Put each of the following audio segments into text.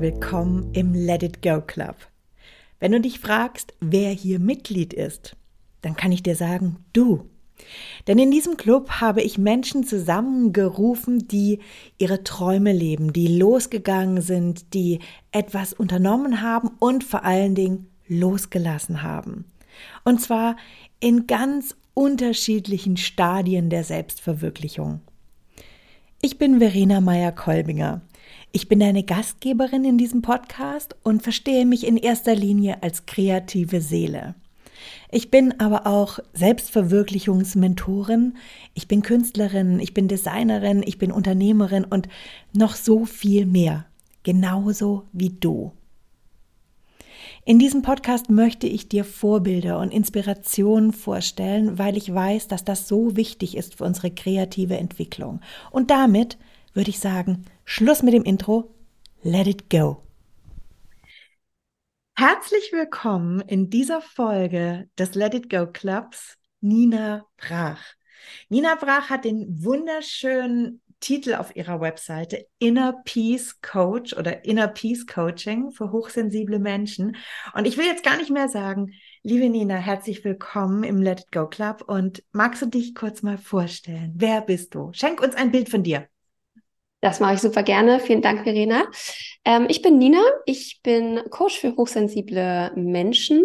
willkommen im Let It Go Club. Wenn du dich fragst, wer hier Mitglied ist, dann kann ich dir sagen, du. Denn in diesem Club habe ich Menschen zusammengerufen, die ihre Träume leben, die losgegangen sind, die etwas unternommen haben und vor allen Dingen losgelassen haben. Und zwar in ganz unterschiedlichen Stadien der Selbstverwirklichung. Ich bin Verena Meyer-Kolbinger. Ich bin deine Gastgeberin in diesem Podcast und verstehe mich in erster Linie als kreative Seele. Ich bin aber auch Selbstverwirklichungsmentorin, ich bin Künstlerin, ich bin Designerin, ich bin Unternehmerin und noch so viel mehr, genauso wie du. In diesem Podcast möchte ich dir Vorbilder und Inspirationen vorstellen, weil ich weiß, dass das so wichtig ist für unsere kreative Entwicklung. Und damit würde ich sagen, Schluss mit dem Intro, let it go. Herzlich willkommen in dieser Folge des Let It Go Clubs, Nina Brach. Nina Brach hat den wunderschönen Titel auf ihrer Webseite Inner Peace Coach oder Inner Peace Coaching für hochsensible Menschen. Und ich will jetzt gar nicht mehr sagen, liebe Nina, herzlich willkommen im Let It Go Club und magst du dich kurz mal vorstellen? Wer bist du? Schenk uns ein Bild von dir. Das mache ich super gerne. Vielen Dank, Verena. Ähm, ich bin Nina. Ich bin Coach für hochsensible Menschen.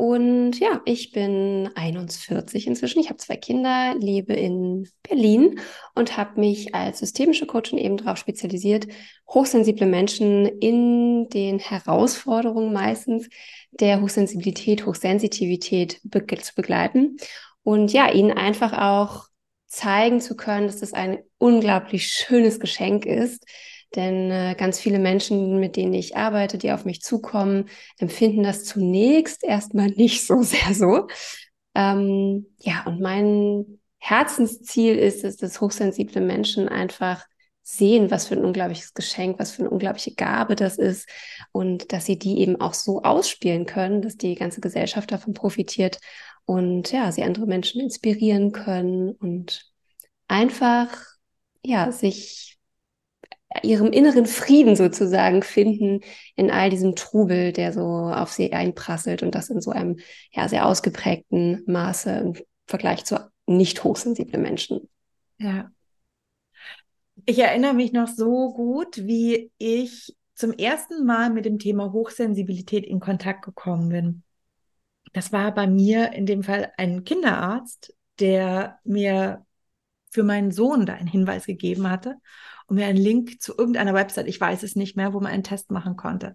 Und ja, ich bin 41 inzwischen. Ich habe zwei Kinder, lebe in Berlin und habe mich als systemische Coachin eben darauf spezialisiert, hochsensible Menschen in den Herausforderungen meistens der Hochsensibilität, Hochsensitivität be zu begleiten und ja, ihnen einfach auch zeigen zu können, dass das ein unglaublich schönes Geschenk ist. Denn äh, ganz viele Menschen, mit denen ich arbeite, die auf mich zukommen, empfinden das zunächst erstmal nicht so sehr so. Ähm, ja, und mein Herzensziel ist es, dass hochsensible Menschen einfach sehen, was für ein unglaubliches Geschenk, was für eine unglaubliche Gabe das ist und dass sie die eben auch so ausspielen können, dass die ganze Gesellschaft davon profitiert und ja, sie andere Menschen inspirieren können und einfach ja, sich ihrem inneren Frieden sozusagen finden in all diesem Trubel, der so auf sie einprasselt und das in so einem ja sehr ausgeprägten Maße im Vergleich zu nicht hochsensiblen Menschen. Ja. Ich erinnere mich noch so gut, wie ich zum ersten Mal mit dem Thema Hochsensibilität in Kontakt gekommen bin das war bei mir in dem Fall ein Kinderarzt, der mir für meinen Sohn da einen Hinweis gegeben hatte und mir einen Link zu irgendeiner Website, ich weiß es nicht mehr, wo man einen Test machen konnte.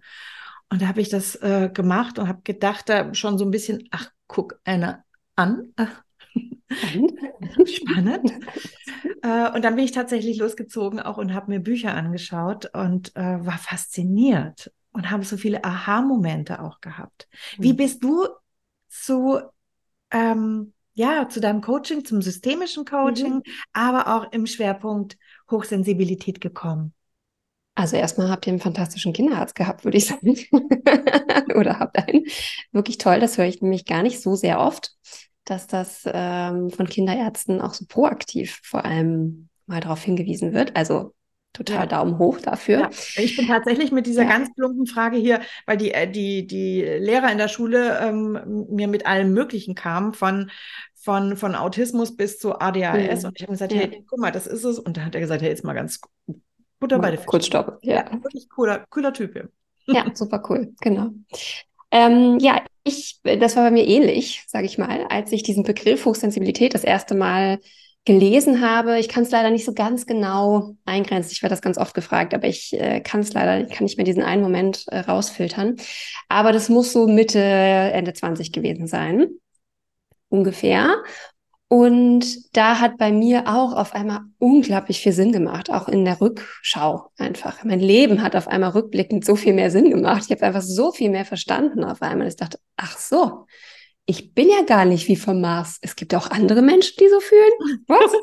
Und da habe ich das äh, gemacht und habe gedacht, da schon so ein bisschen, ach, guck einer an. Spannend. äh, und dann bin ich tatsächlich losgezogen auch und habe mir Bücher angeschaut und äh, war fasziniert und habe so viele Aha-Momente auch gehabt. Wie mhm. bist du zu, ähm, ja, zu deinem Coaching, zum systemischen Coaching, mhm. aber auch im Schwerpunkt Hochsensibilität gekommen? Also erstmal habt ihr einen fantastischen Kinderarzt gehabt, würde ich sagen. Oder habt einen. Wirklich toll, das höre ich nämlich gar nicht so sehr oft, dass das ähm, von Kinderärzten auch so proaktiv vor allem mal darauf hingewiesen wird. Also total ja. Daumen hoch dafür. Ja. Ich bin tatsächlich mit dieser ja. ganz plumpen Frage hier, weil die, äh, die, die Lehrer in der Schule ähm, mir mit allem Möglichen kamen, von, von, von Autismus bis zu ADHS. Mhm. Und ich habe gesagt, hey, guck mal, das ist es. Und dann hat er gesagt, hey, jetzt mal ganz Butter bei der Kurz stopp. Ja. Wirklich cooler, cooler Typ. Ja, super cool, genau. Ähm, ja, ich, das war bei mir ähnlich, sage ich mal, als ich diesen Begriff Hochsensibilität das erste Mal gelesen habe. Ich kann es leider nicht so ganz genau eingrenzen. Ich werde das ganz oft gefragt, aber ich äh, kann es leider, kann nicht mehr diesen einen Moment äh, rausfiltern. Aber das muss so Mitte, Ende 20 gewesen sein. Ungefähr. Und da hat bei mir auch auf einmal unglaublich viel Sinn gemacht, auch in der Rückschau einfach. Mein Leben hat auf einmal rückblickend so viel mehr Sinn gemacht. Ich habe einfach so viel mehr verstanden auf einmal. Ich dachte, ach so, ich bin ja gar nicht wie vom Mars. Es gibt auch andere Menschen, die so fühlen. Was?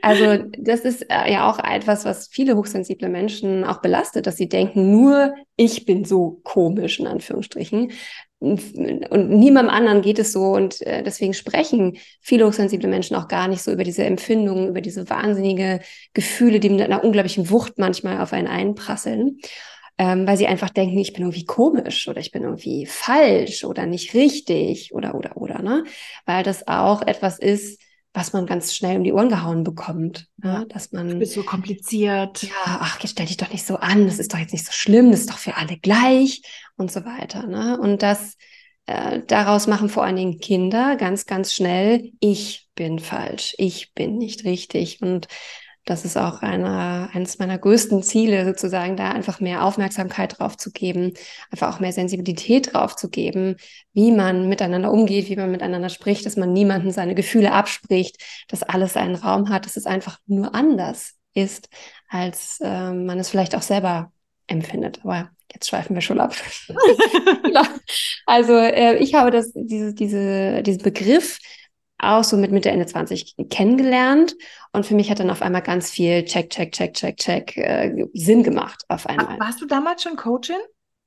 Also das ist äh, ja auch etwas, was viele hochsensible Menschen auch belastet, dass sie denken, nur ich bin so komisch in Anführungsstrichen und niemandem anderen geht es so und äh, deswegen sprechen viele hochsensible Menschen auch gar nicht so über diese Empfindungen, über diese wahnsinnige Gefühle, die mit einer unglaublichen Wucht manchmal auf einen einprasseln. Ähm, weil sie einfach denken, ich bin irgendwie komisch oder ich bin irgendwie falsch oder nicht richtig oder oder oder, ne? Weil das auch etwas ist, was man ganz schnell um die Ohren gehauen bekommt. Ja, ne? dass man. Du bist so kompliziert. Ja, ach, jetzt stell dich doch nicht so an, das ist doch jetzt nicht so schlimm, das ist doch für alle gleich und so weiter. Ne? Und das äh, daraus machen vor allen Dingen Kinder ganz, ganz schnell, ich bin falsch, ich bin nicht richtig. Und das ist auch eine, eines meiner größten Ziele, sozusagen, da einfach mehr Aufmerksamkeit drauf zu geben, einfach auch mehr Sensibilität drauf zu geben, wie man miteinander umgeht, wie man miteinander spricht, dass man niemanden seine Gefühle abspricht, dass alles einen Raum hat, dass es einfach nur anders ist, als äh, man es vielleicht auch selber empfindet. Aber jetzt schweifen wir schon ab. also äh, ich habe das, diese, diese, diesen Begriff auch so mit Mitte, Ende 20 kennengelernt. Und für mich hat dann auf einmal ganz viel Check, Check, Check, Check, Check äh, Sinn gemacht auf einmal. Warst du damals schon Coachin?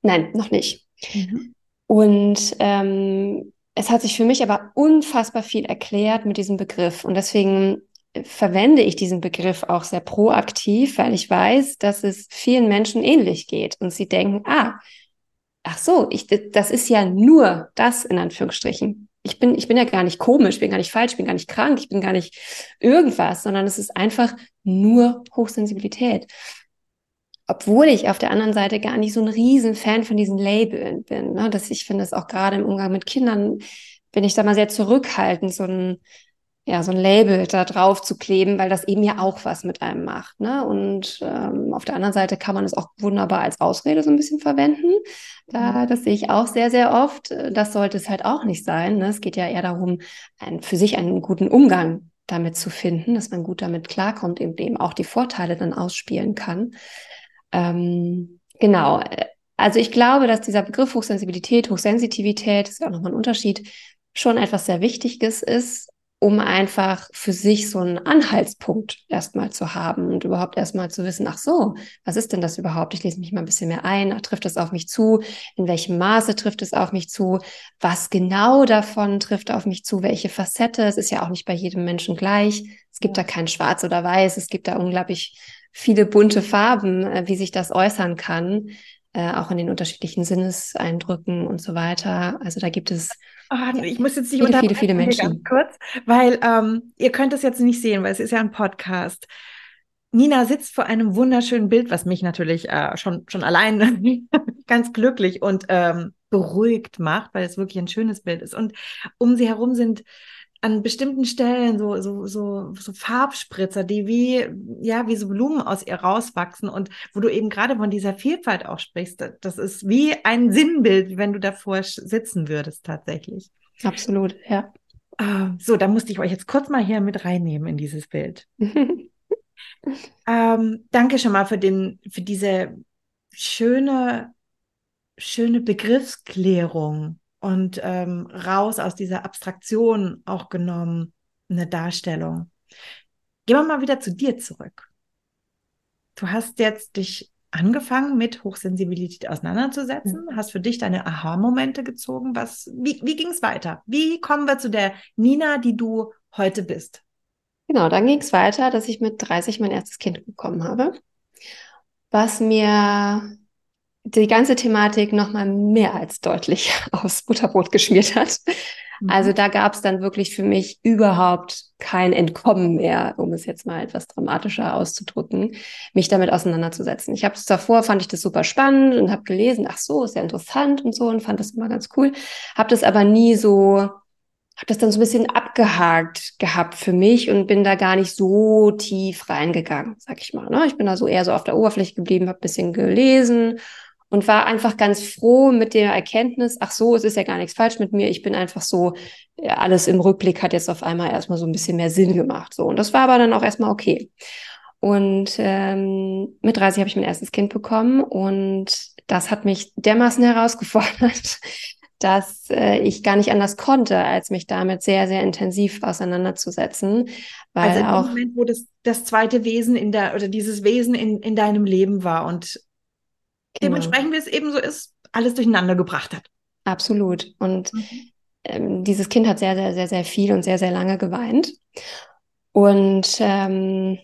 Nein, noch nicht. Mhm. Und ähm, es hat sich für mich aber unfassbar viel erklärt mit diesem Begriff. Und deswegen verwende ich diesen Begriff auch sehr proaktiv, weil ich weiß, dass es vielen Menschen ähnlich geht. Und sie denken, ah, ach so, ich, das ist ja nur das in Anführungsstrichen ich bin, ich bin ja gar nicht komisch, ich bin gar nicht falsch, ich bin gar nicht krank, ich bin gar nicht irgendwas, sondern es ist einfach nur Hochsensibilität. Obwohl ich auf der anderen Seite gar nicht so ein riesen Fan von diesen Labeln bin. Ne? Dass ich finde, dass auch gerade im Umgang mit Kindern bin ich da mal sehr zurückhaltend, so ein, ja, so ein Label da drauf zu kleben, weil das eben ja auch was mit einem macht. Ne? Und ähm, auf der anderen Seite kann man es auch wunderbar als Ausrede so ein bisschen verwenden. Da, mhm. das sehe ich auch sehr, sehr oft. Das sollte es halt auch nicht sein. Ne? Es geht ja eher darum, ein, für sich einen guten Umgang damit zu finden, dass man gut damit klarkommt, eben, eben auch die Vorteile dann ausspielen kann. Ähm, genau. Also ich glaube, dass dieser Begriff Hochsensibilität, Hochsensitivität, ist ja auch nochmal ein Unterschied, schon etwas sehr Wichtiges ist, um einfach für sich so einen Anhaltspunkt erstmal zu haben und überhaupt erstmal zu wissen, ach so, was ist denn das überhaupt? Ich lese mich mal ein bisschen mehr ein, trifft es auf mich zu? In welchem Maße trifft es auf mich zu? Was genau davon trifft auf mich zu? Welche Facette? Es ist ja auch nicht bei jedem Menschen gleich. Es gibt da kein Schwarz oder Weiß. Es gibt da unglaublich viele bunte Farben, äh, wie sich das äußern kann äh, auch in den unterschiedlichen Sinneseindrücken und so weiter. Also da gibt es oh, ich muss jetzt nicht viele, viele, viele Menschen. Ganz kurz, weil ähm, ihr könnt es jetzt nicht sehen, weil es ist ja ein Podcast. Nina sitzt vor einem wunderschönen Bild, was mich natürlich äh, schon, schon allein ganz glücklich und ähm, beruhigt macht, weil es wirklich ein schönes Bild ist. Und um sie herum sind an bestimmten Stellen so, so, so, so Farbspritzer, die wie, ja, wie so Blumen aus ihr rauswachsen und wo du eben gerade von dieser Vielfalt auch sprichst. Das ist wie ein Sinnbild, wenn du davor sitzen würdest, tatsächlich. Absolut, ja. Uh, so, da musste ich euch jetzt kurz mal hier mit reinnehmen in dieses Bild. ähm, danke schon mal für den, für diese schöne, schöne Begriffsklärung und ähm, raus aus dieser Abstraktion auch genommen eine Darstellung. Gehen wir mal wieder zu dir zurück. Du hast jetzt dich angefangen mit Hochsensibilität auseinanderzusetzen, mhm. hast für dich deine Aha-Momente gezogen. Was, wie, wie ging es weiter? Wie kommen wir zu der Nina, die du heute bist? Genau, dann ging es weiter, dass ich mit 30 mein erstes Kind bekommen habe, was mir die ganze Thematik nochmal mehr als deutlich aufs Butterbrot geschmiert hat. Mhm. Also da gab es dann wirklich für mich überhaupt kein Entkommen mehr, um es jetzt mal etwas dramatischer auszudrücken, mich damit auseinanderzusetzen. Ich habe es davor, fand ich das super spannend und habe gelesen, ach so, ist ja interessant und so und fand das immer ganz cool. Habe das aber nie so, habe das dann so ein bisschen abgehakt gehabt für mich und bin da gar nicht so tief reingegangen, sag ich mal. Ne? Ich bin da so eher so auf der Oberfläche geblieben, habe ein bisschen gelesen und war einfach ganz froh mit der Erkenntnis, ach so, es ist ja gar nichts falsch mit mir, ich bin einfach so, alles im Rückblick hat jetzt auf einmal erstmal so ein bisschen mehr Sinn gemacht. So. Und das war aber dann auch erstmal okay. Und ähm, mit 30 habe ich mein erstes Kind bekommen und das hat mich dermaßen herausgefordert, dass äh, ich gar nicht anders konnte, als mich damit sehr, sehr intensiv auseinanderzusetzen. Weil also auch Moment, wo das, das zweite Wesen in der oder dieses Wesen in, in deinem Leben war und genau. dementsprechend, wie es eben so ist, alles durcheinander gebracht hat. Absolut. Und mhm. ähm, dieses Kind hat sehr, sehr, sehr, sehr viel und sehr, sehr lange geweint. Und ähm,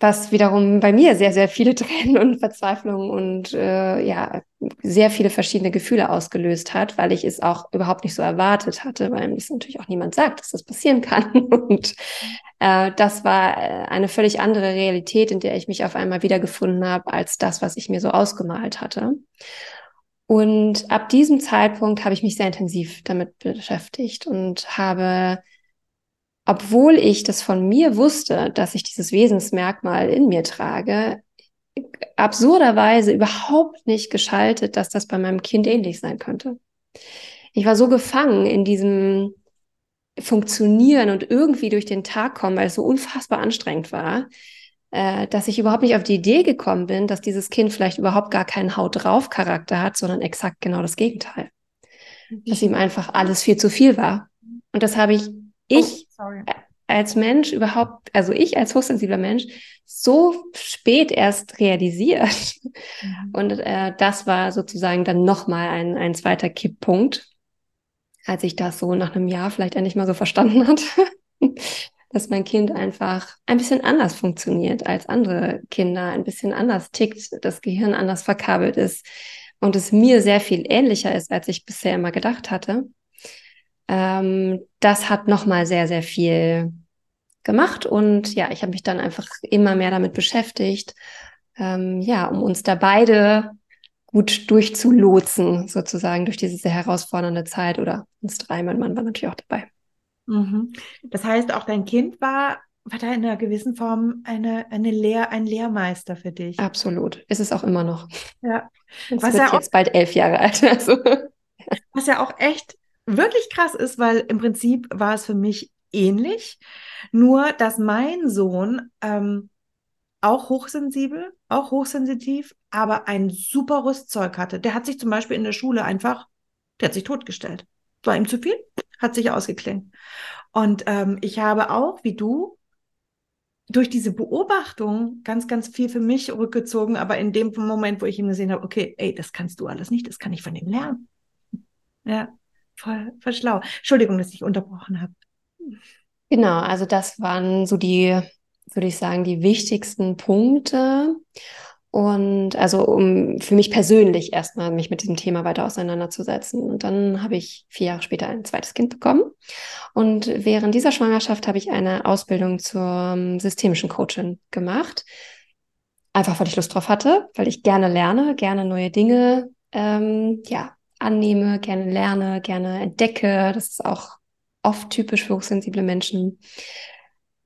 was wiederum bei mir sehr, sehr viele Tränen und Verzweiflung und äh, ja, sehr viele verschiedene Gefühle ausgelöst hat, weil ich es auch überhaupt nicht so erwartet hatte, weil es natürlich auch niemand sagt, dass das passieren kann. Und äh, das war äh, eine völlig andere Realität, in der ich mich auf einmal wiedergefunden habe, als das, was ich mir so ausgemalt hatte. Und ab diesem Zeitpunkt habe ich mich sehr intensiv damit beschäftigt und habe obwohl ich das von mir wusste, dass ich dieses Wesensmerkmal in mir trage, absurderweise überhaupt nicht geschaltet, dass das bei meinem Kind ähnlich sein könnte. Ich war so gefangen in diesem Funktionieren und irgendwie durch den Tag kommen, weil es so unfassbar anstrengend war, äh, dass ich überhaupt nicht auf die Idee gekommen bin, dass dieses Kind vielleicht überhaupt gar keinen Haut drauf Charakter hat, sondern exakt genau das Gegenteil. Dass ihm einfach alles viel zu viel war. Und das habe ich ich oh, als Mensch überhaupt, also ich als hochsensibler Mensch, so spät erst realisiert. Mhm. Und äh, das war sozusagen dann nochmal ein, ein zweiter Kipppunkt, als ich das so nach einem Jahr vielleicht endlich mal so verstanden hat, dass mein Kind einfach ein bisschen anders funktioniert als andere Kinder, ein bisschen anders tickt, das Gehirn anders verkabelt ist und es mir sehr viel ähnlicher ist, als ich bisher immer gedacht hatte ähm, das hat nochmal sehr, sehr viel gemacht. Und ja, ich habe mich dann einfach immer mehr damit beschäftigt, ähm, ja, um uns da beide gut durchzulotsen, sozusagen durch diese sehr herausfordernde Zeit oder uns drei, mein Mann war natürlich auch dabei. Mhm. Das heißt, auch dein Kind war, war da in einer gewissen Form eine, eine Lehr-, ein Lehrmeister für dich. Absolut. Ist es auch immer noch. Ja. Es Was wird ja jetzt bald elf Jahre alt. Also. Was ja auch echt wirklich krass ist, weil im Prinzip war es für mich ähnlich, nur dass mein Sohn ähm, auch hochsensibel, auch hochsensitiv, aber ein super Rüstzeug hatte. Der hat sich zum Beispiel in der Schule einfach, der hat sich totgestellt. War ihm zu viel, hat sich ausgeklingt. Und ähm, ich habe auch, wie du, durch diese Beobachtung ganz, ganz viel für mich rückgezogen, aber in dem Moment, wo ich ihm gesehen habe, okay, ey, das kannst du alles nicht, das kann ich von ihm lernen. Ja. Voll, voll schlau. Entschuldigung, dass ich unterbrochen habe. Genau, also das waren so die, würde ich sagen, die wichtigsten Punkte. Und also um für mich persönlich erstmal mich mit diesem Thema weiter auseinanderzusetzen. Und dann habe ich vier Jahre später ein zweites Kind bekommen. Und während dieser Schwangerschaft habe ich eine Ausbildung zur systemischen Coachin gemacht. Einfach weil ich Lust drauf hatte, weil ich gerne lerne, gerne neue Dinge ähm, ja, annehme, gerne lerne, gerne entdecke. Das ist auch oft typisch für hochsensible Menschen.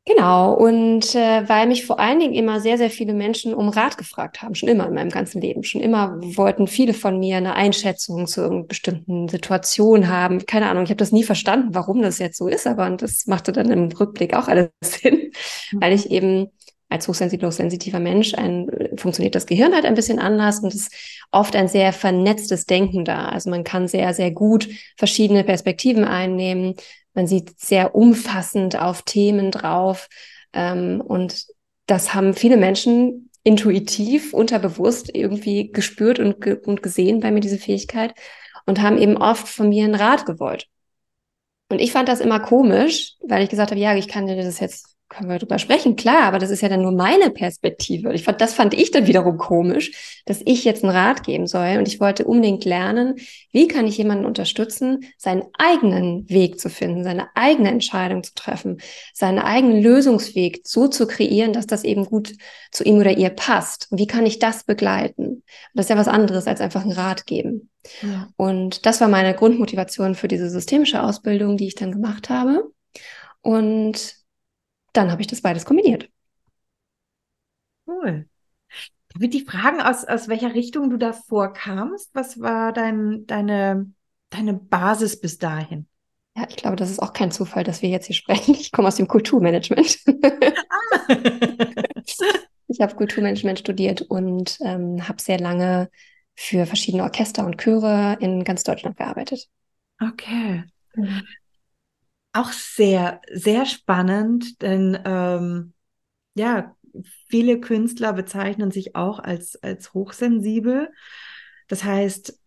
Genau, und äh, weil mich vor allen Dingen immer sehr, sehr viele Menschen um Rat gefragt haben, schon immer in meinem ganzen Leben. Schon immer wollten viele von mir eine Einschätzung zu irgendeiner bestimmten Situation haben. Keine Ahnung, ich habe das nie verstanden, warum das jetzt so ist, aber das machte dann im Rückblick auch alles Sinn, mhm. weil ich eben als hochsensibler, hochsensitiver Mensch ein, funktioniert das Gehirn halt ein bisschen anders und es ist oft ein sehr vernetztes Denken da. Also man kann sehr, sehr gut verschiedene Perspektiven einnehmen. Man sieht sehr umfassend auf Themen drauf. Ähm, und das haben viele Menschen intuitiv, unterbewusst irgendwie gespürt und, ge und gesehen bei mir, diese Fähigkeit, und haben eben oft von mir einen Rat gewollt. Und ich fand das immer komisch, weil ich gesagt habe, ja, ich kann dir das jetzt können wir drüber sprechen, klar, aber das ist ja dann nur meine Perspektive. Ich fand, das fand ich dann wiederum komisch, dass ich jetzt einen Rat geben soll. Und ich wollte unbedingt lernen, wie kann ich jemanden unterstützen, seinen eigenen Weg zu finden, seine eigene Entscheidung zu treffen, seinen eigenen Lösungsweg so zu kreieren, dass das eben gut zu ihm oder ihr passt. Und wie kann ich das begleiten? Und das ist ja was anderes als einfach einen Rat geben. Ja. Und das war meine Grundmotivation für diese systemische Ausbildung, die ich dann gemacht habe. Und dann habe ich das beides kombiniert. Cool. Ich die fragen, aus, aus welcher Richtung du da vorkamst? Was war dein, deine, deine Basis bis dahin? Ja, ich glaube, das ist auch kein Zufall, dass wir jetzt hier sprechen. Ich komme aus dem Kulturmanagement. Ah. ich habe Kulturmanagement studiert und ähm, habe sehr lange für verschiedene Orchester und Chöre in ganz Deutschland gearbeitet. Okay. Mhm auch sehr, sehr spannend, denn ähm, ja, viele Künstler bezeichnen sich auch als, als hochsensibel. Das heißt,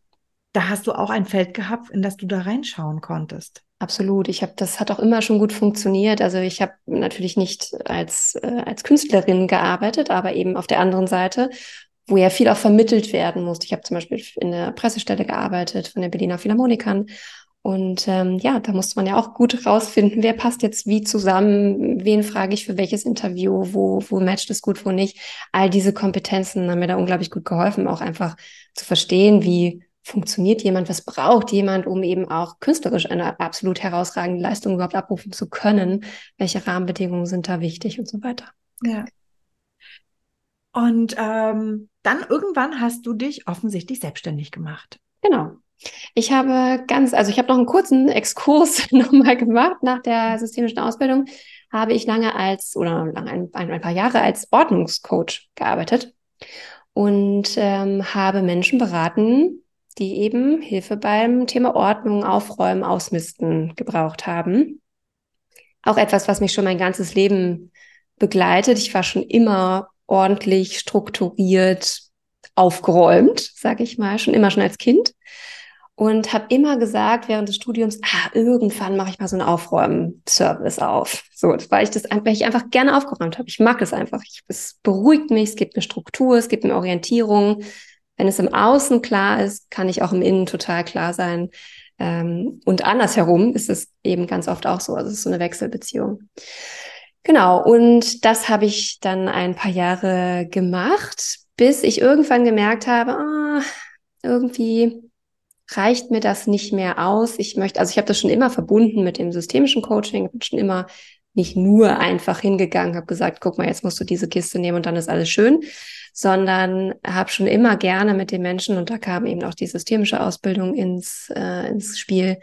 da hast du auch ein Feld gehabt, in das du da reinschauen konntest. Absolut. Ich habe, das hat auch immer schon gut funktioniert. Also ich habe natürlich nicht als, äh, als Künstlerin gearbeitet, aber eben auf der anderen Seite, wo ja viel auch vermittelt werden musste. Ich habe zum Beispiel in der Pressestelle gearbeitet von der Berliner Philharmonikern. Und ähm, ja, da musste man ja auch gut rausfinden, wer passt jetzt wie zusammen, wen frage ich für welches Interview, wo, wo matcht es gut, wo nicht. All diese Kompetenzen haben mir da unglaublich gut geholfen, auch einfach zu verstehen, wie funktioniert jemand, was braucht jemand, um eben auch künstlerisch eine absolut herausragende Leistung überhaupt abrufen zu können, welche Rahmenbedingungen sind da wichtig und so weiter. Ja. Und ähm, dann irgendwann hast du dich offensichtlich selbstständig gemacht. Genau. Ich habe ganz, also ich habe noch einen kurzen Exkurs nochmal gemacht nach der systemischen Ausbildung. Habe ich lange als oder lange ein, ein paar Jahre als Ordnungscoach gearbeitet und ähm, habe Menschen beraten, die eben Hilfe beim Thema Ordnung, Aufräumen, Ausmisten gebraucht haben. Auch etwas, was mich schon mein ganzes Leben begleitet. Ich war schon immer ordentlich, strukturiert, aufgeräumt, sage ich mal, schon immer schon als Kind und habe immer gesagt während des Studiums, ah, irgendwann mache ich mal so einen Aufräumen-Service auf. So, weil ich das weil ich einfach gerne aufgeräumt habe. Ich mag es einfach. Ich, es beruhigt mich, es gibt eine Struktur, es gibt eine Orientierung. Wenn es im Außen klar ist, kann ich auch im Innen total klar sein. Ähm, und andersherum ist es eben ganz oft auch so. Also es ist so eine Wechselbeziehung. Genau, und das habe ich dann ein paar Jahre gemacht, bis ich irgendwann gemerkt habe, ah, irgendwie reicht mir das nicht mehr aus. Ich möchte, also ich habe das schon immer verbunden mit dem systemischen Coaching, bin schon immer nicht nur einfach hingegangen, habe gesagt, guck mal, jetzt musst du diese Kiste nehmen und dann ist alles schön, sondern habe schon immer gerne mit den Menschen, und da kam eben auch die systemische Ausbildung ins, äh, ins Spiel,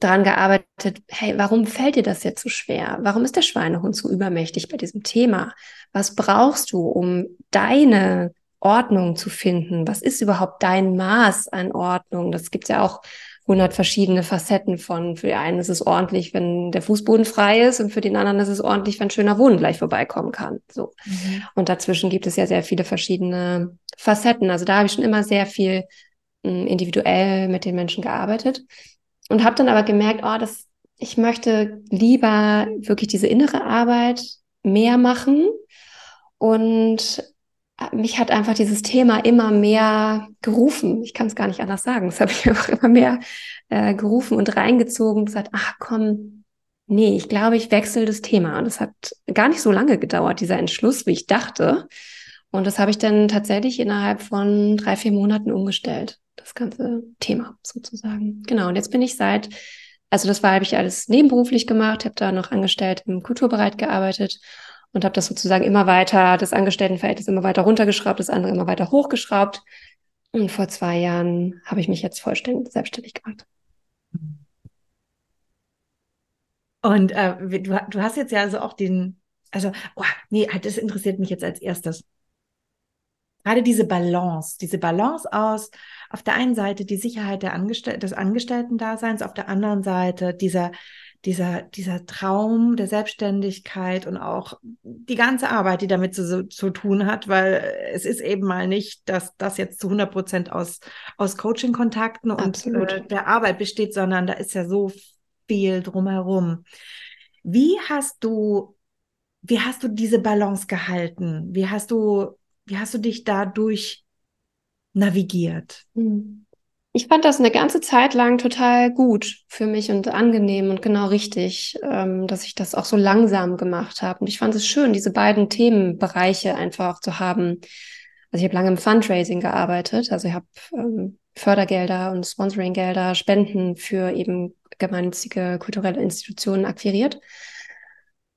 dran gearbeitet, hey, warum fällt dir das jetzt so schwer? Warum ist der Schweinehund so übermächtig bei diesem Thema? Was brauchst du, um deine Ordnung zu finden. Was ist überhaupt dein Maß an Ordnung? Das gibt ja auch hundert verschiedene Facetten von. Für den einen ist es ordentlich, wenn der Fußboden frei ist und für den anderen ist es ordentlich, wenn schöner Wohnen gleich vorbeikommen kann. So. Mhm. Und dazwischen gibt es ja sehr viele verschiedene Facetten. Also da habe ich schon immer sehr viel hm, individuell mit den Menschen gearbeitet und habe dann aber gemerkt, oh, das, ich möchte lieber wirklich diese innere Arbeit mehr machen und mich hat einfach dieses Thema immer mehr gerufen. Ich kann es gar nicht anders sagen. Das habe ich einfach immer mehr äh, gerufen und reingezogen und gesagt, ach komm, nee, ich glaube, ich wechsle das Thema. Und es hat gar nicht so lange gedauert, dieser Entschluss, wie ich dachte. Und das habe ich dann tatsächlich innerhalb von drei, vier Monaten umgestellt. Das ganze Thema sozusagen. Genau. Und jetzt bin ich seit, also das war, habe ich alles nebenberuflich gemacht, habe da noch angestellt im Kulturbereich gearbeitet und habe das sozusagen immer weiter, das Angestelltenverhältnis immer weiter runtergeschraubt, das andere immer weiter hochgeschraubt. Und vor zwei Jahren habe ich mich jetzt vollständig selbstständig gemacht. Und äh, du, du hast jetzt ja also auch den, also, oh, nee, halt, das interessiert mich jetzt als erstes. Gerade diese Balance, diese Balance aus, auf der einen Seite die Sicherheit der Angestell des Angestellten-Daseins, auf der anderen Seite dieser, dieser, dieser Traum der Selbstständigkeit und auch die ganze Arbeit, die damit zu, zu tun hat, weil es ist eben mal nicht, dass das jetzt zu 100 Prozent aus, aus Coaching-Kontakten und äh, der Arbeit besteht, sondern da ist ja so viel drumherum. Wie hast du, wie hast du diese Balance gehalten? Wie hast du, wie hast du dich dadurch navigiert? Hm. Ich fand das eine ganze Zeit lang total gut für mich und angenehm und genau richtig, ähm, dass ich das auch so langsam gemacht habe. Und ich fand es schön, diese beiden Themenbereiche einfach zu haben. Also ich habe lange im Fundraising gearbeitet, also ich habe ähm, Fördergelder und Sponsoringgelder, Spenden für eben gemeinnützige kulturelle Institutionen akquiriert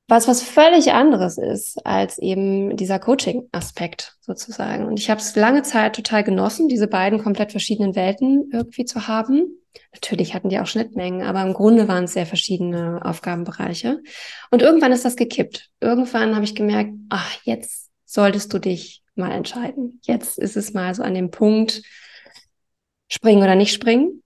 was was völlig anderes ist als eben dieser Coaching-Aspekt sozusagen. Und ich habe es lange Zeit total genossen, diese beiden komplett verschiedenen Welten irgendwie zu haben. Natürlich hatten die auch Schnittmengen, aber im Grunde waren es sehr verschiedene Aufgabenbereiche. Und irgendwann ist das gekippt. Irgendwann habe ich gemerkt, ach, jetzt solltest du dich mal entscheiden. Jetzt ist es mal so an dem Punkt, springen oder nicht springen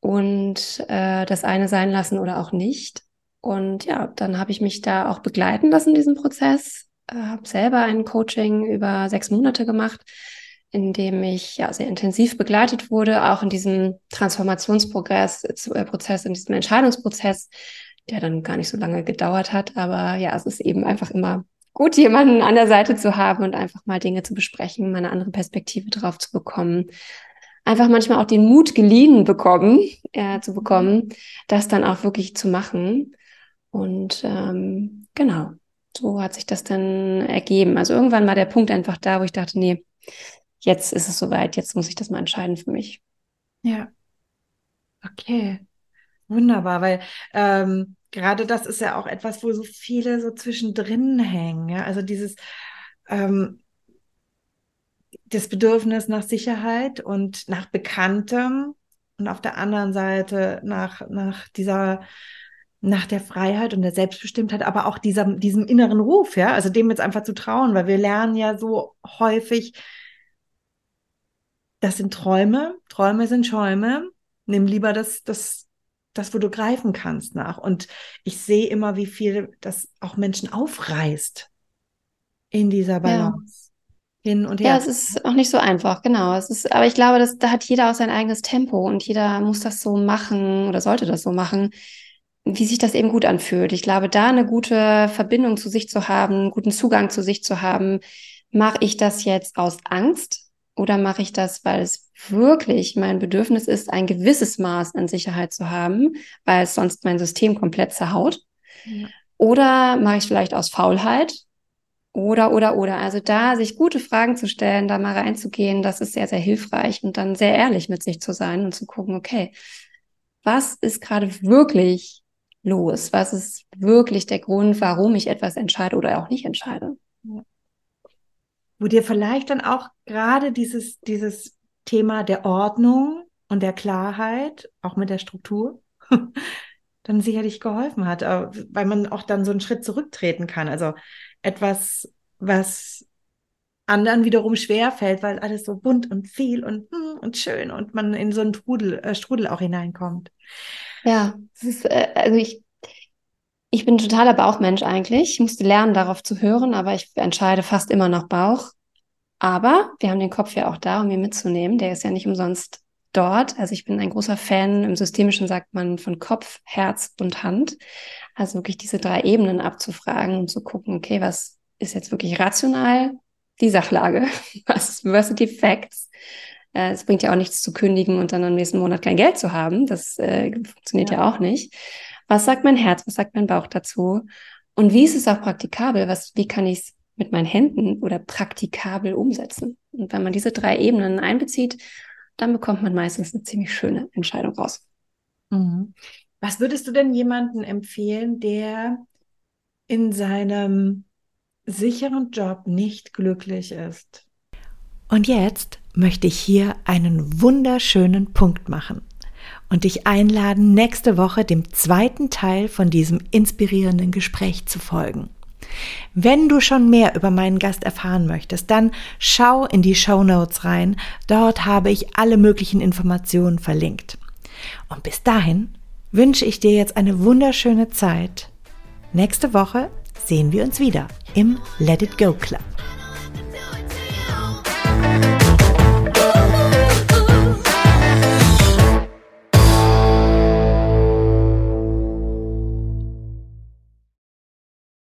und äh, das eine sein lassen oder auch nicht. Und ja, dann habe ich mich da auch begleiten lassen in diesem Prozess, äh, habe selber ein Coaching über sechs Monate gemacht, in dem ich ja sehr intensiv begleitet wurde, auch in diesem Transformationsprozess, äh, Prozess, in diesem Entscheidungsprozess, der dann gar nicht so lange gedauert hat. Aber ja, es ist eben einfach immer gut, jemanden an der Seite zu haben und einfach mal Dinge zu besprechen, mal eine andere Perspektive drauf zu bekommen. Einfach manchmal auch den Mut geliehen bekommen, äh, zu bekommen, das dann auch wirklich zu machen. Und ähm, genau, so hat sich das dann ergeben. Also irgendwann war der Punkt einfach da, wo ich dachte, nee, jetzt ist es soweit, jetzt muss ich das mal entscheiden für mich. Ja. Okay. Wunderbar, weil ähm, gerade das ist ja auch etwas, wo so viele so zwischendrin hängen. Ja? Also dieses ähm, das Bedürfnis nach Sicherheit und nach Bekanntem und auf der anderen Seite nach, nach dieser nach der Freiheit und der Selbstbestimmtheit, aber auch dieser, diesem inneren Ruf, ja, also dem jetzt einfach zu trauen, weil wir lernen ja so häufig, das sind Träume, Träume sind Schäume. Nimm lieber das, das, das, wo du greifen kannst nach. Und ich sehe immer, wie viel das auch Menschen aufreißt in dieser Balance. Ja. Hin und her. Ja, es ist auch nicht so einfach, genau. Es ist, aber ich glaube, dass, da hat jeder auch sein eigenes Tempo und jeder muss das so machen oder sollte das so machen, wie sich das eben gut anfühlt. Ich glaube, da eine gute Verbindung zu sich zu haben, einen guten Zugang zu sich zu haben, mache ich das jetzt aus Angst oder mache ich das, weil es wirklich mein Bedürfnis ist, ein gewisses Maß an Sicherheit zu haben, weil es sonst mein System komplett zerhaut? Ja. Oder mache ich vielleicht aus Faulheit? Oder, oder, oder. Also da sich gute Fragen zu stellen, da mal reinzugehen, das ist sehr, sehr hilfreich und dann sehr ehrlich mit sich zu sein und zu gucken, okay, was ist gerade wirklich los? Was ist wirklich der Grund, warum ich etwas entscheide oder auch nicht entscheide? Ja wo dir vielleicht dann auch gerade dieses, dieses Thema der Ordnung und der Klarheit, auch mit der Struktur, dann sicherlich geholfen hat, äh, weil man auch dann so einen Schritt zurücktreten kann. Also etwas, was anderen wiederum schwer fällt, weil alles so bunt und viel und, hm, und schön und man in so einen Strudel, äh, Strudel auch hineinkommt. Ja, ist, äh, also ich, ich bin totaler Bauchmensch eigentlich. Ich musste lernen, darauf zu hören, aber ich entscheide fast immer nach Bauch. Aber wir haben den Kopf ja auch da, um ihn mitzunehmen. Der ist ja nicht umsonst dort. Also ich bin ein großer Fan. Im Systemischen sagt man von Kopf, Herz und Hand. Also wirklich diese drei Ebenen abzufragen und zu gucken, okay, was ist jetzt wirklich rational die Sachlage? Was, was sind die Facts? Äh, es bringt ja auch nichts zu kündigen und dann am nächsten Monat kein Geld zu haben. Das äh, funktioniert ja. ja auch nicht. Was sagt mein Herz? Was sagt mein Bauch dazu? Und wie ist es auch praktikabel? Was, wie kann ich es mit meinen Händen oder praktikabel umsetzen? Und wenn man diese drei Ebenen einbezieht, dann bekommt man meistens eine ziemlich schöne Entscheidung raus. Mhm. Was würdest du denn jemandem empfehlen, der in seinem sicheren Job nicht glücklich ist? Und jetzt möchte ich hier einen wunderschönen Punkt machen und dich einladen, nächste Woche dem zweiten Teil von diesem inspirierenden Gespräch zu folgen. Wenn du schon mehr über meinen Gast erfahren möchtest, dann schau in die Show Notes rein. Dort habe ich alle möglichen Informationen verlinkt. Und bis dahin wünsche ich dir jetzt eine wunderschöne Zeit. Nächste Woche sehen wir uns wieder im Let It Go Club.